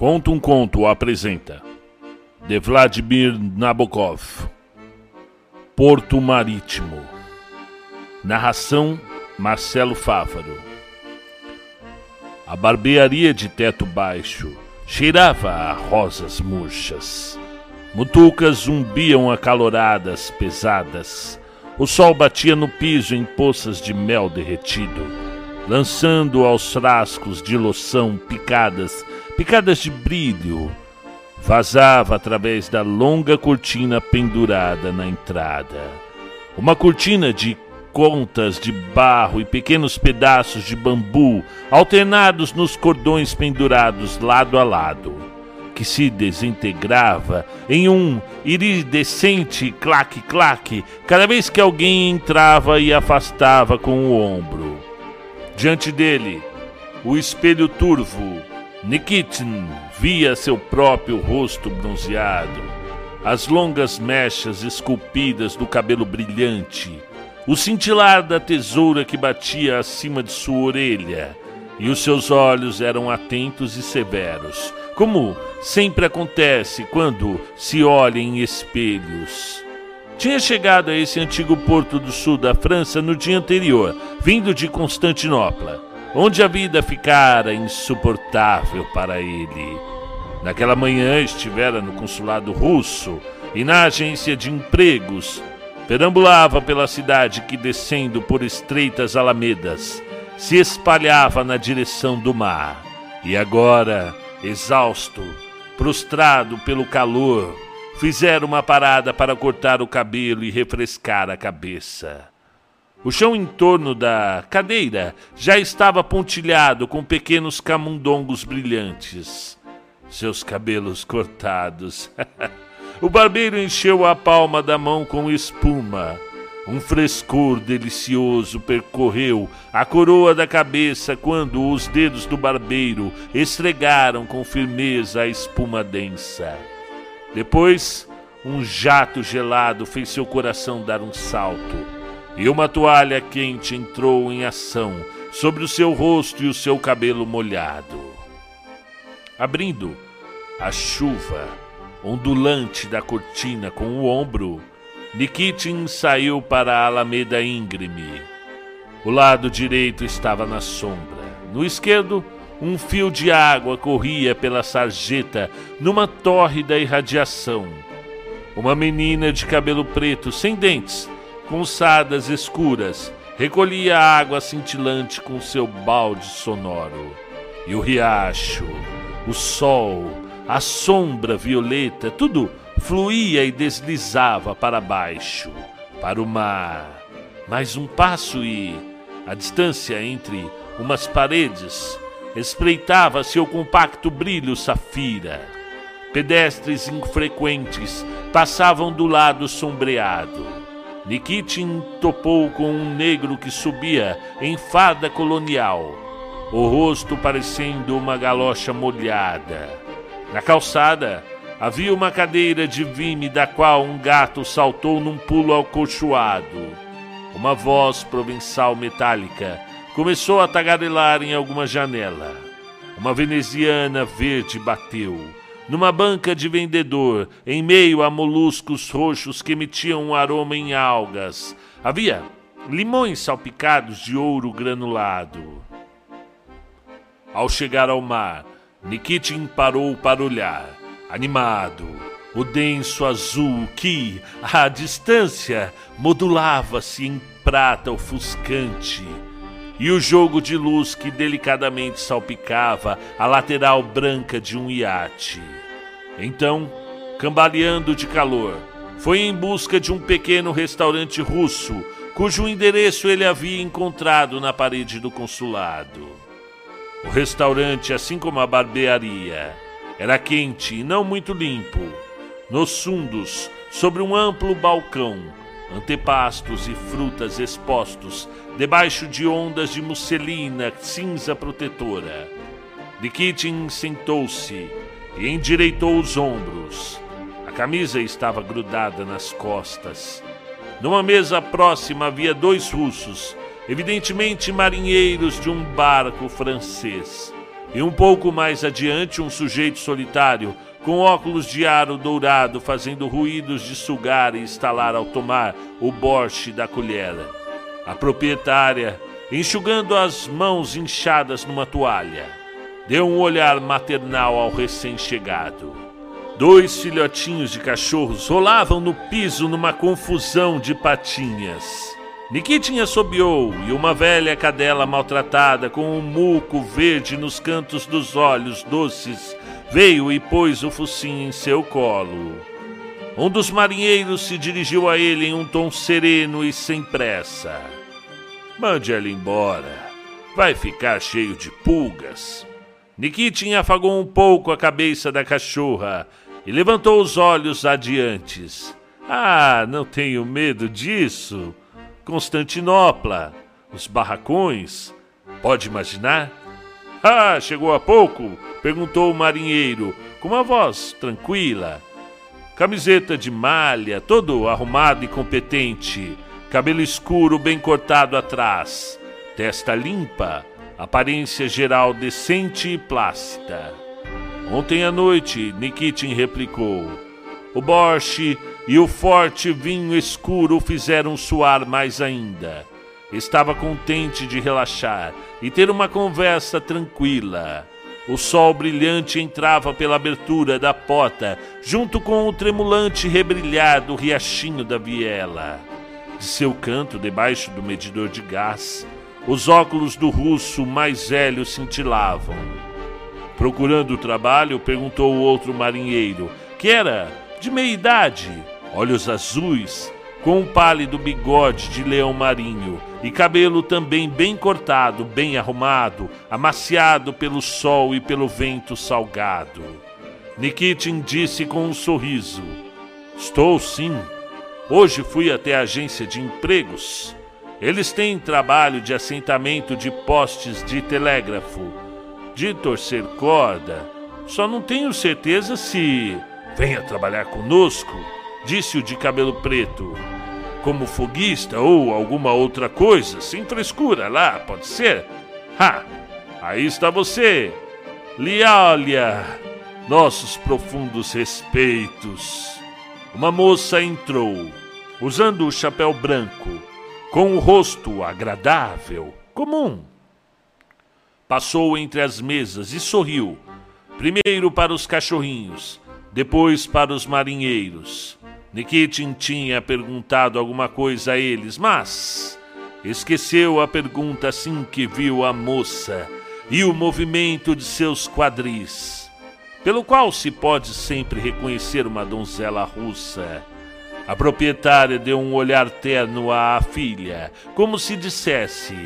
Conta um Conto apresenta de Vladimir Nabokov Porto Marítimo Narração Marcelo Fávaro A barbearia de teto baixo cheirava a rosas murchas. Mutucas zumbiam acaloradas, pesadas. O sol batia no piso em poças de mel derretido, lançando aos frascos de loção picadas picadas de brilho, vazava através da longa cortina pendurada na entrada. Uma cortina de contas de barro e pequenos pedaços de bambu alternados nos cordões pendurados lado a lado, que se desintegrava em um iridescente claque-claque cada vez que alguém entrava e afastava com o ombro. Diante dele, o espelho turvo Nikitin via seu próprio rosto bronzeado, as longas mechas esculpidas do cabelo brilhante, o cintilar da tesoura que batia acima de sua orelha, e os seus olhos eram atentos e severos, como sempre acontece quando se olha em espelhos. Tinha chegado a esse antigo porto do sul da França no dia anterior, vindo de Constantinopla onde a vida ficara insuportável para ele. Naquela manhã estivera no consulado russo e na agência de empregos. Perambulava pela cidade que, descendo por estreitas alamedas, se espalhava na direção do mar. E agora, exausto, prostrado pelo calor, fizera uma parada para cortar o cabelo e refrescar a cabeça. O chão em torno da cadeira já estava pontilhado com pequenos camundongos brilhantes. Seus cabelos cortados. o barbeiro encheu a palma da mão com espuma. Um frescor delicioso percorreu a coroa da cabeça quando os dedos do barbeiro esfregaram com firmeza a espuma densa. Depois, um jato gelado fez seu coração dar um salto e uma toalha quente entrou em ação sobre o seu rosto e o seu cabelo molhado. Abrindo a chuva ondulante da cortina com o ombro, Nikitin saiu para a alameda íngreme. O lado direito estava na sombra. No esquerdo, um fio de água corria pela sarjeta numa tórrida irradiação. Uma menina de cabelo preto, sem dentes, com sadas escuras, recolhia a água cintilante com seu balde sonoro. E o riacho, o sol, a sombra violeta, tudo fluía e deslizava para baixo, para o mar. Mais um passo e a distância entre umas paredes espreitava seu compacto brilho safira. Pedestres infrequentes passavam do lado sombreado Nikitin topou com um negro que subia em fada colonial, o rosto parecendo uma galocha molhada. Na calçada havia uma cadeira de vime da qual um gato saltou num pulo alcochoado. Uma voz provençal metálica começou a tagarelar em alguma janela. Uma veneziana verde bateu numa banca de vendedor, em meio a moluscos roxos que emitiam um aroma em algas. Havia limões salpicados de ouro granulado. Ao chegar ao mar, Nikitin parou para olhar, animado, o denso azul que, à distância, modulava-se em prata ofuscante e o jogo de luz que delicadamente salpicava a lateral branca de um iate. Então, cambaleando de calor, foi em busca de um pequeno restaurante russo, cujo endereço ele havia encontrado na parede do consulado. O restaurante, assim como a barbearia, era quente e não muito limpo. Nos fundos, sobre um amplo balcão, antepastos e frutas expostos debaixo de ondas de musselina cinza protetora. Nikitin sentou-se e endireitou os ombros. A camisa estava grudada nas costas. Numa mesa próxima havia dois russos, evidentemente marinheiros de um barco francês. E um pouco mais adiante, um sujeito solitário, com óculos de aro dourado, fazendo ruídos de sugar e estalar ao tomar o borche da colher. A proprietária, enxugando as mãos inchadas numa toalha, deu um olhar maternal ao recém-chegado. Dois filhotinhos de cachorros rolavam no piso numa confusão de patinhas. Nikitin assobiou e uma velha cadela maltratada com um muco verde nos cantos dos olhos doces veio e pôs o focinho em seu colo. Um dos marinheiros se dirigiu a ele em um tom sereno e sem pressa. Mande ela embora. Vai ficar cheio de pulgas. Nikitin afagou um pouco a cabeça da cachorra e levantou os olhos adiante. Ah, não tenho medo disso. Constantinopla, os barracões. Pode imaginar? Ah, chegou há pouco? perguntou o marinheiro, com uma voz tranquila. Camiseta de malha, todo arrumado e competente, cabelo escuro bem cortado atrás, testa limpa, aparência geral decente e plácida. Ontem à noite, Nikitin replicou. O borche e o forte vinho escuro o fizeram suar mais ainda. Estava contente de relaxar e ter uma conversa tranquila. O sol brilhante entrava pela abertura da porta, junto com o tremulante rebrilhar do riachinho da viela. De seu canto, debaixo do medidor de gás, os óculos do russo mais velho cintilavam. Procurando trabalho, perguntou o outro marinheiro, que era de meia idade, olhos azuis, com um pálido bigode de leão marinho e cabelo também bem cortado, bem arrumado, amaciado pelo sol e pelo vento salgado. Nikitin disse com um sorriso: Estou sim. Hoje fui até a agência de empregos. Eles têm trabalho de assentamento de postes de telégrafo, de torcer corda. Só não tenho certeza se. Venha trabalhar conosco disse o de cabelo preto. Como foguista ou alguma outra coisa, sem frescura lá, pode ser? Ha! Aí está você! Liália! Nossos profundos respeitos. Uma moça entrou, usando o chapéu branco, com o rosto agradável, comum. Passou entre as mesas e sorriu, primeiro para os cachorrinhos, depois para os marinheiros. Nikitin tinha perguntado alguma coisa a eles, mas esqueceu a pergunta assim que viu a moça e o movimento de seus quadris, pelo qual se pode sempre reconhecer uma donzela russa. A proprietária deu um olhar terno à filha, como se dissesse: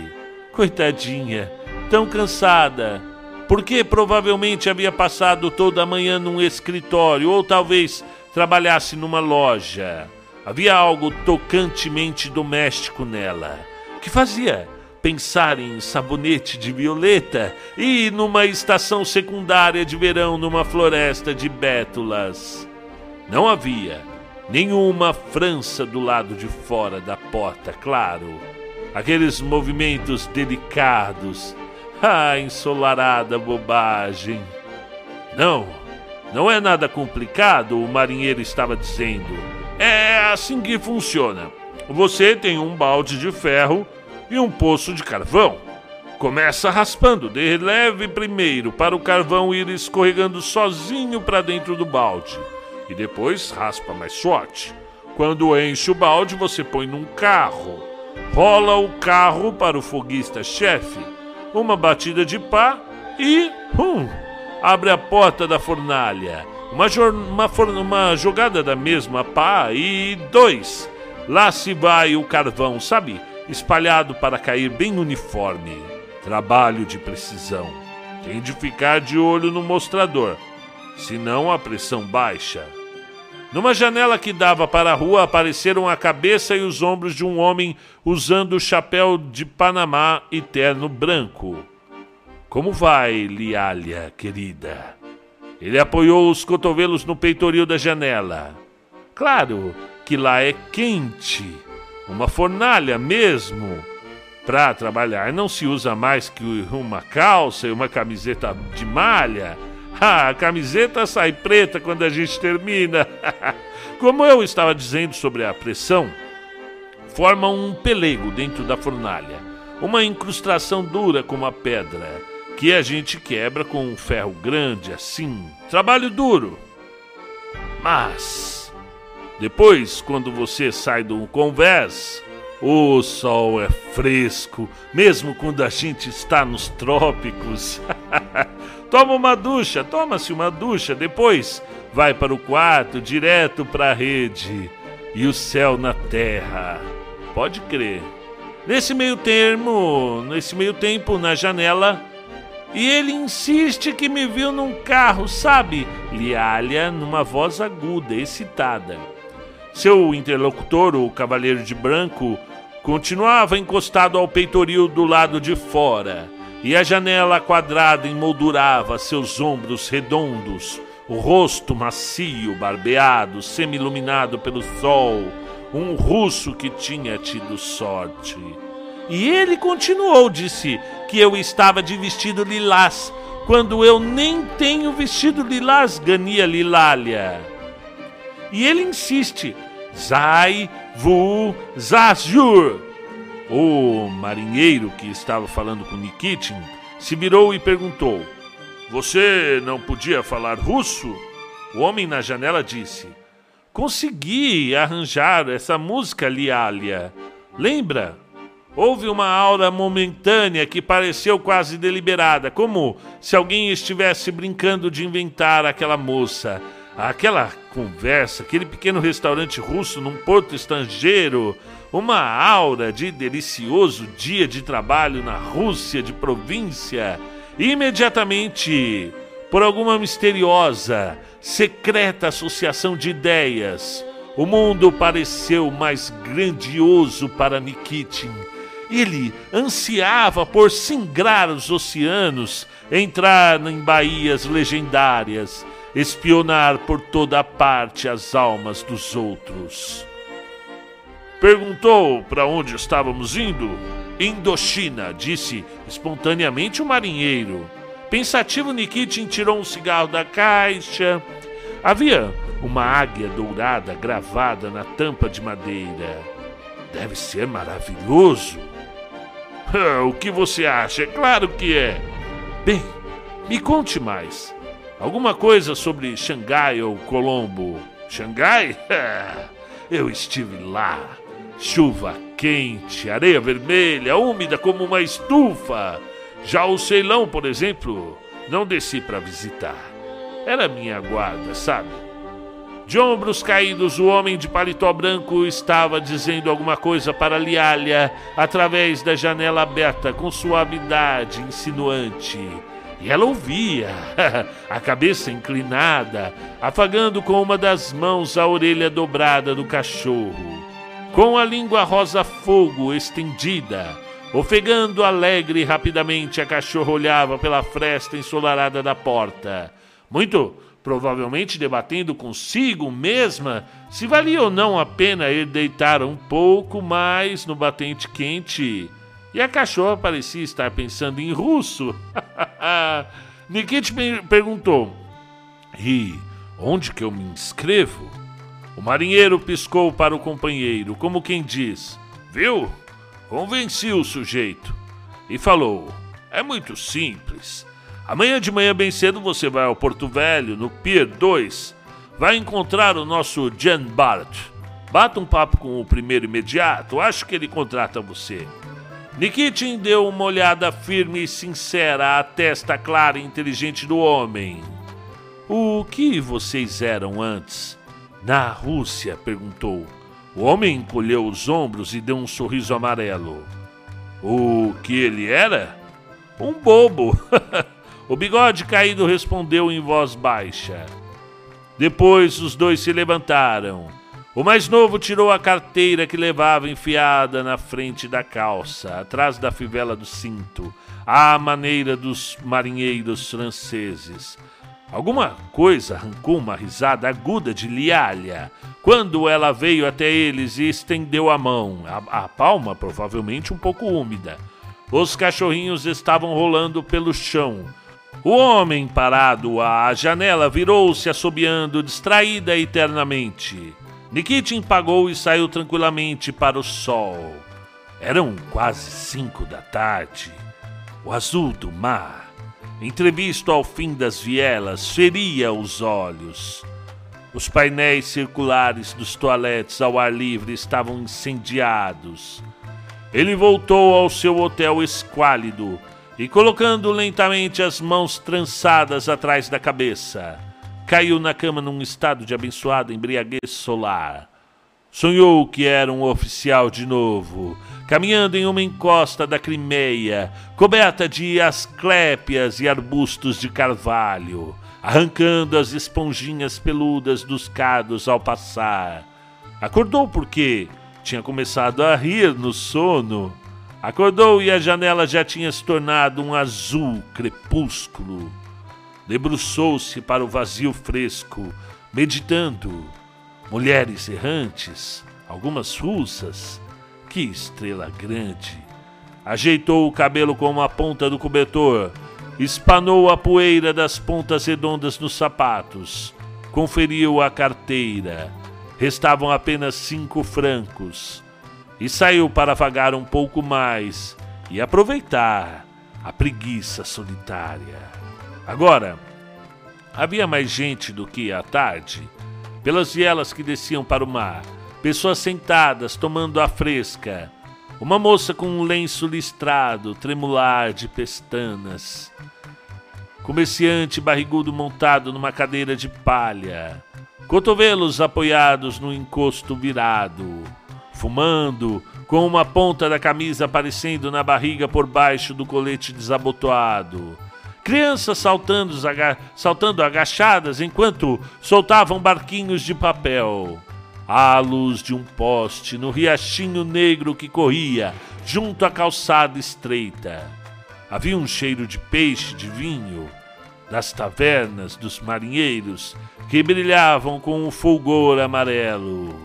Coitadinha, tão cansada, porque provavelmente havia passado toda a manhã num escritório, ou talvez trabalhasse numa loja. Havia algo tocantemente doméstico nela, que fazia pensar em sabonete de violeta e numa estação secundária de verão numa floresta de bétulas. Não havia nenhuma França do lado de fora da porta, claro. Aqueles movimentos delicados. Ah, ensolarada bobagem. Não, não é nada complicado, o marinheiro estava dizendo. É assim que funciona. Você tem um balde de ferro e um poço de carvão. Começa raspando, de leve primeiro para o carvão ir escorregando sozinho para dentro do balde. E depois raspa mais forte. Quando enche o balde, você põe num carro. Rola o carro para o foguista-chefe. Uma batida de pá e. Hum, abre a porta da fornalha. Uma, uma, uma jogada da mesma pá e dois. Lá se vai o carvão, sabe? Espalhado para cair bem uniforme. Trabalho de precisão. Tem de ficar de olho no mostrador, senão a pressão baixa. Numa janela que dava para a rua apareceram a cabeça e os ombros de um homem usando chapéu de Panamá e terno branco. Como vai, Liália, querida? Ele apoiou os cotovelos no peitoril da janela. Claro que lá é quente, uma fornalha mesmo. Para trabalhar não se usa mais que uma calça e uma camiseta de malha. Ah, a camiseta sai preta quando a gente termina. Como eu estava dizendo sobre a pressão, forma um pelego dentro da fornalha, uma incrustação dura como a pedra, que a gente quebra com um ferro grande assim. Trabalho duro. Mas depois, quando você sai do convés, o sol é fresco, mesmo quando a gente está nos trópicos. Toma uma ducha, toma-se uma ducha, depois vai para o quarto, direto para a rede. E o céu na terra. Pode crer. Nesse meio termo, nesse meio tempo, na janela, e ele insiste que me viu num carro, sabe? Lialha numa voz aguda, excitada. Seu interlocutor, o cavaleiro de branco, continuava encostado ao peitoril do lado de fora, e a janela quadrada emoldurava seus ombros redondos, o rosto macio, barbeado, semi-iluminado pelo sol um russo que tinha tido sorte. E ele continuou, disse que eu estava de vestido lilás, quando eu nem tenho vestido lilás, Gania Lilália. E ele insiste, Zai Vu Zazur. O marinheiro que estava falando com Nikitin se virou e perguntou: Você não podia falar russo? O homem na janela disse: consegui arranjar essa música Lialia. Lembra? Houve uma aura momentânea que pareceu quase deliberada, como se alguém estivesse brincando de inventar aquela moça. Aquela conversa, aquele pequeno restaurante russo num porto estrangeiro, uma aura de delicioso dia de trabalho na Rússia de província. Imediatamente, por alguma misteriosa, secreta associação de ideias, o mundo pareceu mais grandioso para Nikitin. Ele ansiava por singrar os oceanos, entrar em baías legendárias, espionar por toda parte as almas dos outros. Perguntou para onde estávamos indo? Indochina, disse espontaneamente o marinheiro. Pensativo, Nikitin tirou um cigarro da caixa. Havia uma águia dourada gravada na tampa de madeira. Deve ser maravilhoso. o que você acha? É claro que é. Bem, me conte mais. Alguma coisa sobre Xangai ou Colombo? Xangai? Eu estive lá. Chuva quente, areia vermelha, úmida como uma estufa. Já o Ceilão, por exemplo, não desci para visitar. Era minha guarda, sabe? De ombros caídos, o homem de paletó branco estava dizendo alguma coisa para Lialha através da janela aberta com suavidade insinuante. E ela ouvia, a cabeça inclinada, afagando com uma das mãos a orelha dobrada do cachorro. Com a língua rosa-fogo estendida, Ofegando alegre e rapidamente, a cachorra olhava pela fresta ensolarada da porta. Muito provavelmente debatendo consigo mesma se valia ou não a pena ir deitar um pouco mais no batente quente. E a cachorra parecia estar pensando em russo. Nikit perguntou: E onde que eu me inscrevo? O marinheiro piscou para o companheiro, como quem diz: Viu? Convenci o sujeito e falou: É muito simples. Amanhã de manhã, bem cedo, você vai ao Porto Velho, no Pier 2. Vai encontrar o nosso Jan Bart. Bata um papo com o primeiro imediato, acho que ele contrata você. Nikitin deu uma olhada firme e sincera à testa clara e inteligente do homem. O que vocês eram antes? Na Rússia, perguntou. O homem encolheu os ombros e deu um sorriso amarelo. O que ele era? Um bobo. o bigode caído respondeu em voz baixa. Depois os dois se levantaram. O mais novo tirou a carteira que levava enfiada na frente da calça, atrás da fivela do cinto, à maneira dos marinheiros franceses. Alguma coisa arrancou uma risada aguda de Lialha quando ela veio até eles e estendeu a mão, a, a palma provavelmente um pouco úmida. Os cachorrinhos estavam rolando pelo chão. O homem parado à janela virou-se assobiando, distraída eternamente. Nikitin pagou e saiu tranquilamente para o sol. Eram quase cinco da tarde. O azul do mar, entrevisto ao fim das vielas, feria os olhos. Os painéis circulares dos toaletes ao ar livre estavam incendiados. Ele voltou ao seu hotel esquálido e, colocando lentamente as mãos trançadas atrás da cabeça, caiu na cama num estado de abençoada embriaguez solar. Sonhou que era um oficial de novo, caminhando em uma encosta da Crimeia, coberta de asclépias e arbustos de carvalho, arrancando as esponjinhas peludas dos cados ao passar. Acordou porque tinha começado a rir no sono. Acordou e a janela já tinha se tornado um azul crepúsculo. Debruçou-se para o vazio fresco, meditando. Mulheres errantes, algumas russas. Que estrela grande! Ajeitou o cabelo com uma ponta do cobertor, espanou a poeira das pontas redondas nos sapatos, conferiu a carteira Restavam apenas cinco francos. E saiu para vagar um pouco mais e aproveitar a preguiça solitária. Agora, havia mais gente do que à tarde. Pelas vielas que desciam para o mar, pessoas sentadas tomando a fresca. Uma moça com um lenço listrado, tremular de pestanas. Comerciante barrigudo montado numa cadeira de palha cotovelos apoiados no encosto virado, fumando, com uma ponta da camisa aparecendo na barriga por baixo do colete desabotoado. Crianças saltando, aga saltando agachadas enquanto soltavam barquinhos de papel. À luz de um poste no riachinho negro que corria junto à calçada estreita. Havia um cheiro de peixe, de vinho, das tavernas dos marinheiros que brilhavam com um fulgor amarelo.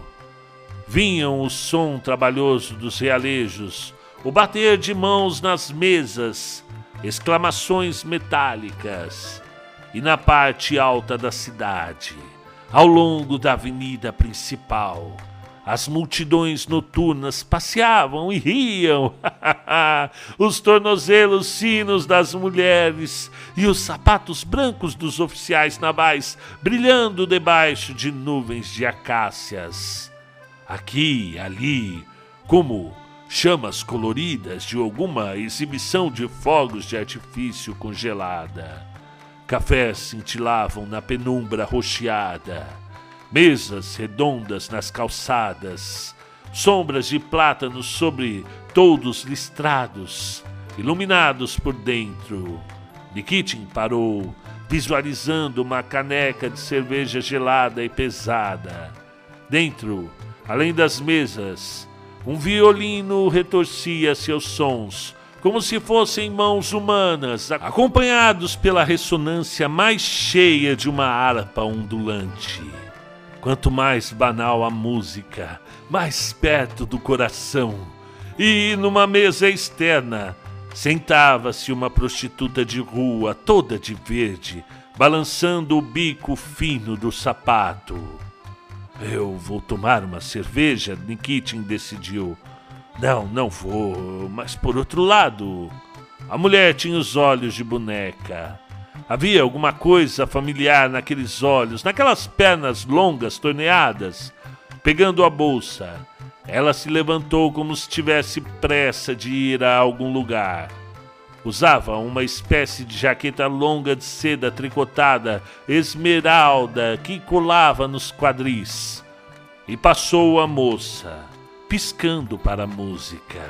Vinham o som trabalhoso dos realejos, o bater de mãos nas mesas, exclamações metálicas. E na parte alta da cidade, ao longo da avenida principal, as multidões noturnas passeavam e riam. os tornozelos sinos das mulheres e os sapatos brancos dos oficiais navais brilhando debaixo de nuvens de acácias. Aqui ali, como chamas coloridas de alguma exibição de fogos de artifício congelada. Cafés cintilavam na penumbra rocheada mesas redondas nas calçadas, sombras de plátanos sobre todos listrados, iluminados por dentro. Nikitin parou, visualizando uma caneca de cerveja gelada e pesada. Dentro, além das mesas, um violino retorcia seus sons, como se fossem mãos humanas, acompanhados pela ressonância mais cheia de uma harpa ondulante. Quanto mais banal a música, mais perto do coração. E numa mesa externa sentava-se uma prostituta de rua, toda de verde, balançando o bico fino do sapato. Eu vou tomar uma cerveja, Nikitin decidiu. Não, não vou, mas por outro lado. A mulher tinha os olhos de boneca. Havia alguma coisa familiar naqueles olhos, naquelas pernas longas, torneadas. Pegando a bolsa, ela se levantou como se tivesse pressa de ir a algum lugar. Usava uma espécie de jaqueta longa de seda tricotada, esmeralda, que colava nos quadris. E passou a moça, piscando para a música.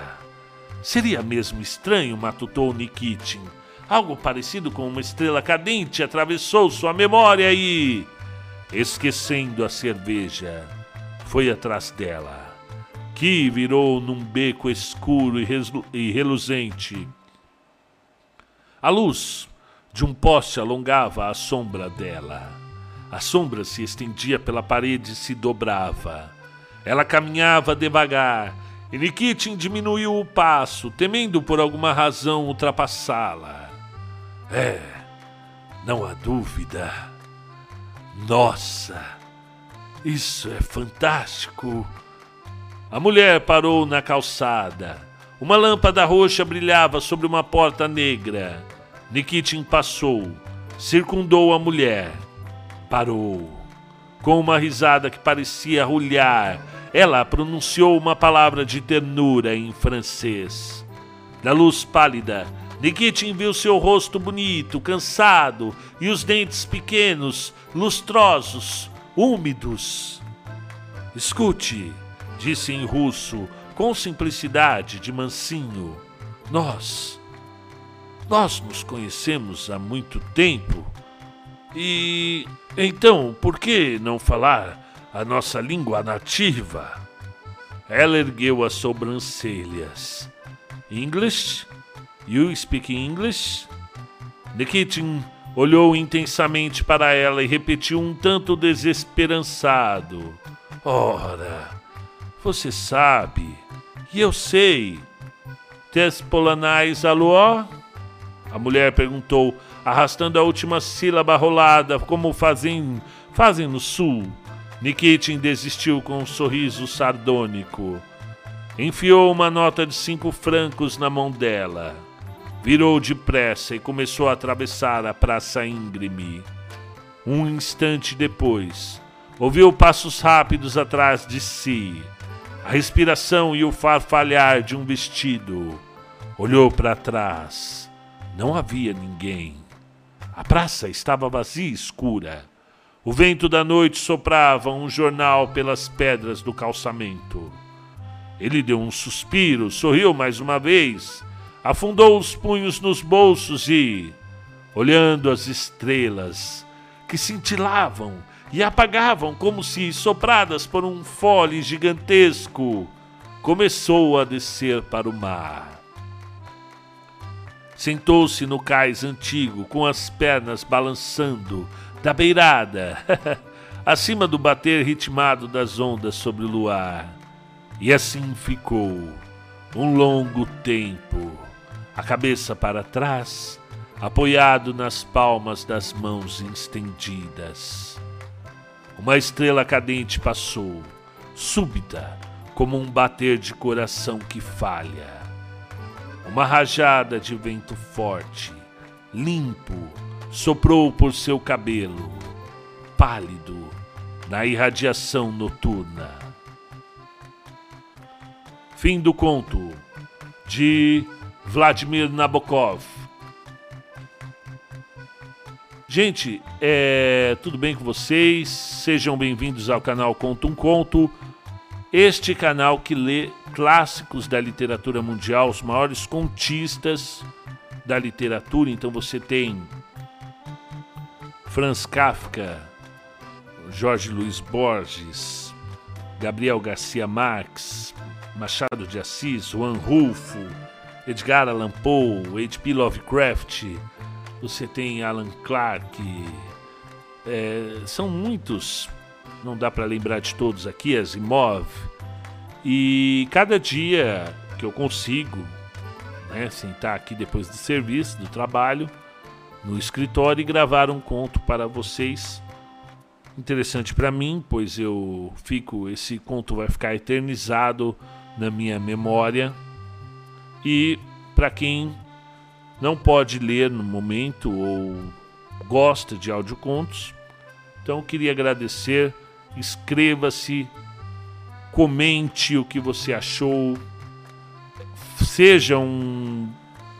Seria mesmo estranho, matutou Nikitin Algo parecido com uma estrela cadente atravessou sua memória e, esquecendo a cerveja, foi atrás dela, que virou num beco escuro e reluzente. A luz De um poste alongava a sombra dela. A sombra se estendia pela parede e se dobrava. Ela caminhava devagar, e Nikitin diminuiu o passo, temendo por alguma razão ultrapassá-la. É, não há dúvida. Nossa, isso é fantástico. A mulher parou na calçada. Uma lâmpada roxa brilhava sobre uma porta negra. Nikitin passou, circundou a mulher. Parou. Com uma risada que parecia rulhar, ela pronunciou uma palavra de ternura em francês. Na luz pálida, Nikitin viu seu rosto bonito, cansado, e os dentes pequenos, lustrosos, úmidos. Escute, disse em russo, com simplicidade de mansinho. Nós. Nós nos conhecemos há muito tempo. E então, por que não falar a nossa língua nativa? Ela ergueu as sobrancelhas. English? You speak English? Nikitin olhou intensamente para ela e repetiu um tanto desesperançado. Ora, você sabe, e eu sei. Tespolanais aluó? A mulher perguntou, arrastando a última sílaba rolada, como fazem, fazem no sul. Nikitin desistiu com um sorriso sardônico. Enfiou uma nota de cinco francos na mão dela. Virou depressa e começou a atravessar a praça íngreme. Um instante depois, ouviu passos rápidos atrás de si, a respiração e o farfalhar de um vestido. Olhou para trás. Não havia ninguém. A praça estava vazia e escura. O vento da noite soprava um jornal pelas pedras do calçamento. Ele deu um suspiro, sorriu mais uma vez afundou os punhos nos bolsos e, olhando as estrelas que cintilavam e apagavam como se sopradas por um fole gigantesco, começou a descer para o mar. Sentou-se no cais antigo, com as pernas balançando da beirada, acima do bater ritmado das ondas sobre o luar. E assim ficou um longo tempo a cabeça para trás, apoiado nas palmas das mãos estendidas. Uma estrela cadente passou, súbita, como um bater de coração que falha. Uma rajada de vento forte, limpo, soprou por seu cabelo, pálido, na irradiação noturna. Fim do conto de Vladimir Nabokov. Gente, é, tudo bem com vocês? Sejam bem-vindos ao canal Conto um Conto. Este canal que lê clássicos da literatura mundial, os maiores contistas da literatura. Então você tem Franz Kafka, Jorge Luiz Borges, Gabriel Garcia Marques, Machado de Assis, Juan Rulfo, Edgar Allan Poe, H.P. Lovecraft, você tem Alan Clark, é, são muitos, não dá para lembrar de todos aqui, Asimov, e cada dia que eu consigo né, sentar aqui depois do serviço, do trabalho, no escritório e gravar um conto para vocês. Interessante para mim, pois eu fico, esse conto vai ficar eternizado na minha memória e para quem não pode ler no momento ou gosta de audiocontos, então queria agradecer. Inscreva-se, comente o que você achou, seja um,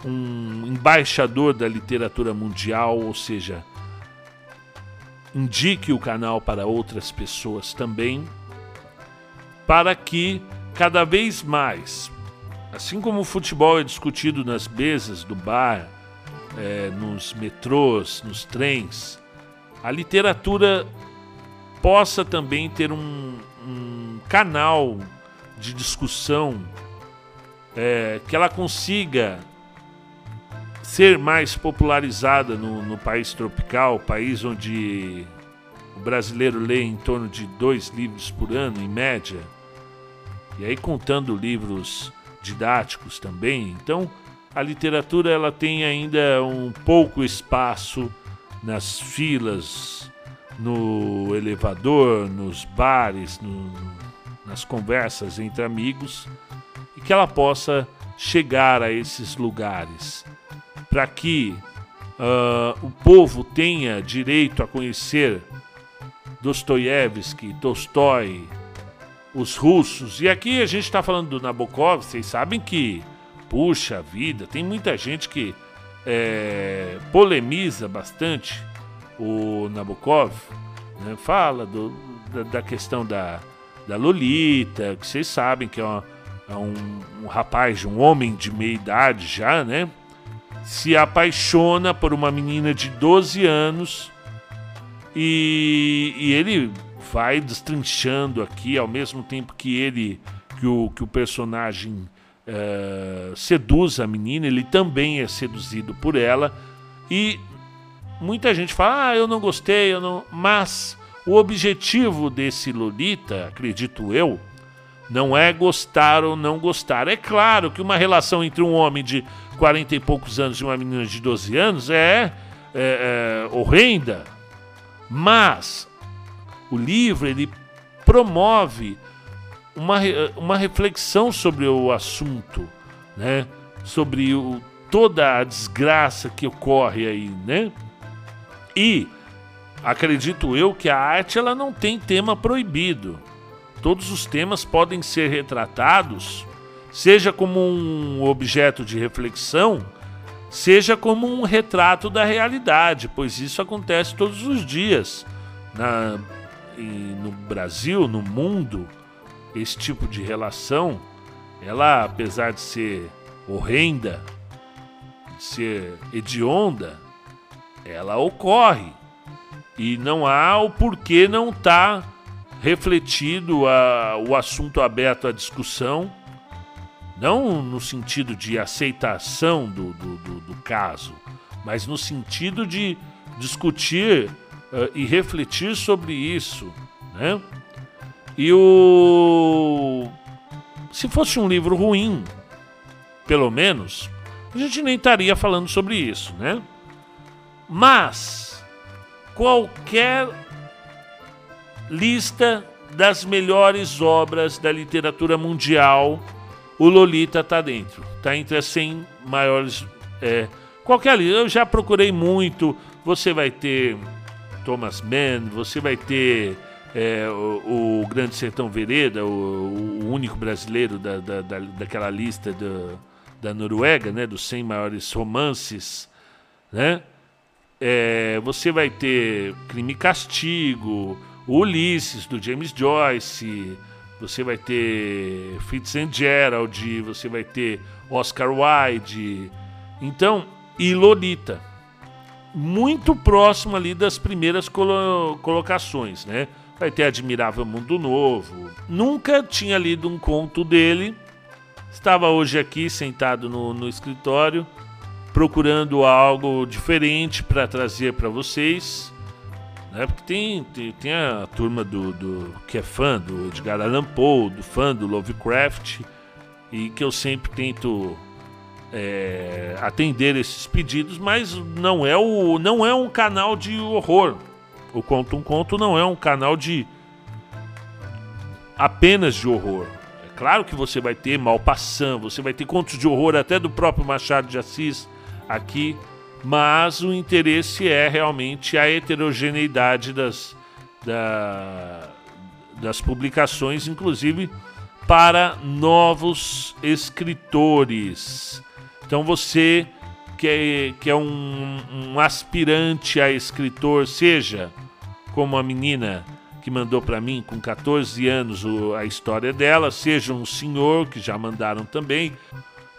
um embaixador da literatura mundial, ou seja, indique o canal para outras pessoas também, para que cada vez mais Assim como o futebol é discutido nas mesas do bar, é, nos metrôs, nos trens, a literatura possa também ter um, um canal de discussão é, que ela consiga ser mais popularizada no, no país tropical, país onde o brasileiro lê em torno de dois livros por ano, em média, e aí contando livros didáticos também. Então, a literatura ela tem ainda um pouco espaço nas filas, no elevador, nos bares, no, nas conversas entre amigos e que ela possa chegar a esses lugares para que uh, o povo tenha direito a conhecer Dostoiévski, Tolstói, os russos. E aqui a gente está falando do Nabokov, vocês sabem que, puxa vida, tem muita gente que é, polemiza bastante o Nabokov, né? fala do, da, da, questão da, da Lolita, que vocês sabem que é, uma, é um, um rapaz, um homem de meia idade já, né? Se apaixona por uma menina de 12 anos e, e ele vai destrinchando aqui ao mesmo tempo que ele, que o, que o personagem uh, seduz a menina, ele também é seduzido por ela e muita gente fala, ah, eu não gostei, eu não. Mas o objetivo desse Lolita, acredito eu, não é gostar ou não gostar. É claro que uma relação entre um homem de 40 e poucos anos e uma menina de 12 anos é, é, é horrenda. Mas o livro ele promove uma, uma reflexão sobre o assunto, né? sobre o, toda a desgraça que ocorre aí, né? E acredito eu que a arte ela não tem tema proibido. Todos os temas podem ser retratados, seja como um objeto de reflexão, seja como um retrato da realidade, pois isso acontece todos os dias. Na, no Brasil, no mundo, esse tipo de relação, ela, apesar de ser horrenda, de ser hedionda, ela ocorre. E não há o porquê não estar tá refletido a, o assunto aberto à discussão, não no sentido de aceitação do, do, do, do caso, mas no sentido de discutir uh, e refletir sobre isso. Né? E o. Se fosse um livro ruim, pelo menos, a gente nem estaria falando sobre isso, né? Mas qualquer lista das melhores obras da literatura mundial, o Lolita está dentro. Está entre as 100 maiores. É, qualquer lista. Eu já procurei muito. Você vai ter Thomas Mann, você vai ter é, o, o, Grande Sertão Vereda, o, o único brasileiro da, da, da, daquela lista do, da Noruega, né, dos 100 maiores romances, né? É, você vai ter Crime e Castigo, Ulisses, do James Joyce, você vai ter Fitzgerald, você vai ter Oscar Wilde, então, e Lolita. Muito próximo ali das primeiras colo colocações, né? Vai ter Admirável Mundo Novo. Nunca tinha lido um conto dele. Estava hoje aqui sentado no, no escritório procurando algo diferente para trazer para vocês. Né? Porque tem, tem, tem, a turma do, do que é fã do Edgar Allan Poe, do fã do Lovecraft, e que eu sempre tento é, atender esses pedidos, mas não é, o, não é um canal de horror. O Conto um Conto não é um canal de apenas de horror. É claro que você vai ter Malpassant, você vai ter contos de horror até do próprio Machado de Assis, aqui, mas o interesse é realmente a heterogeneidade das, da, das publicações, inclusive para novos escritores. Então você que é, que é um, um aspirante a escritor, seja como a menina que mandou para mim com 14 anos a história dela, seja um senhor que já mandaram também.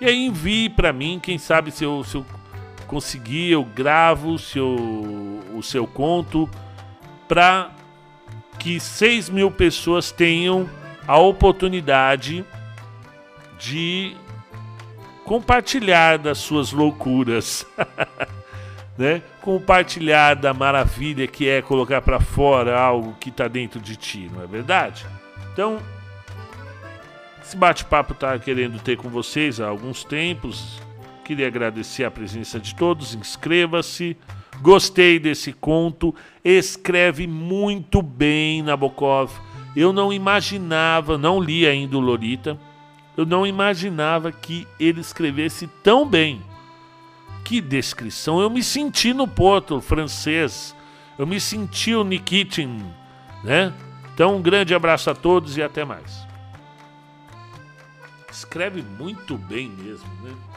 E aí envie para mim, quem sabe se eu, se eu conseguir, eu gravo o seu, o seu conto para que 6 mil pessoas tenham a oportunidade de compartilhar das suas loucuras. né? Compartilhar da maravilha que é colocar para fora algo que está dentro de ti, não é verdade? Então, esse bate-papo tá querendo ter com vocês há alguns tempos. Queria agradecer a presença de todos. Inscreva-se. Gostei desse conto. Escreve muito bem, Nabokov. Eu não imaginava, não li ainda o Lolita. Eu não imaginava que ele escrevesse tão bem. Que descrição! Eu me senti no Porto francês. Eu me senti o Nikitin, né? Então, um grande abraço a todos e até mais. Escreve muito bem mesmo, né?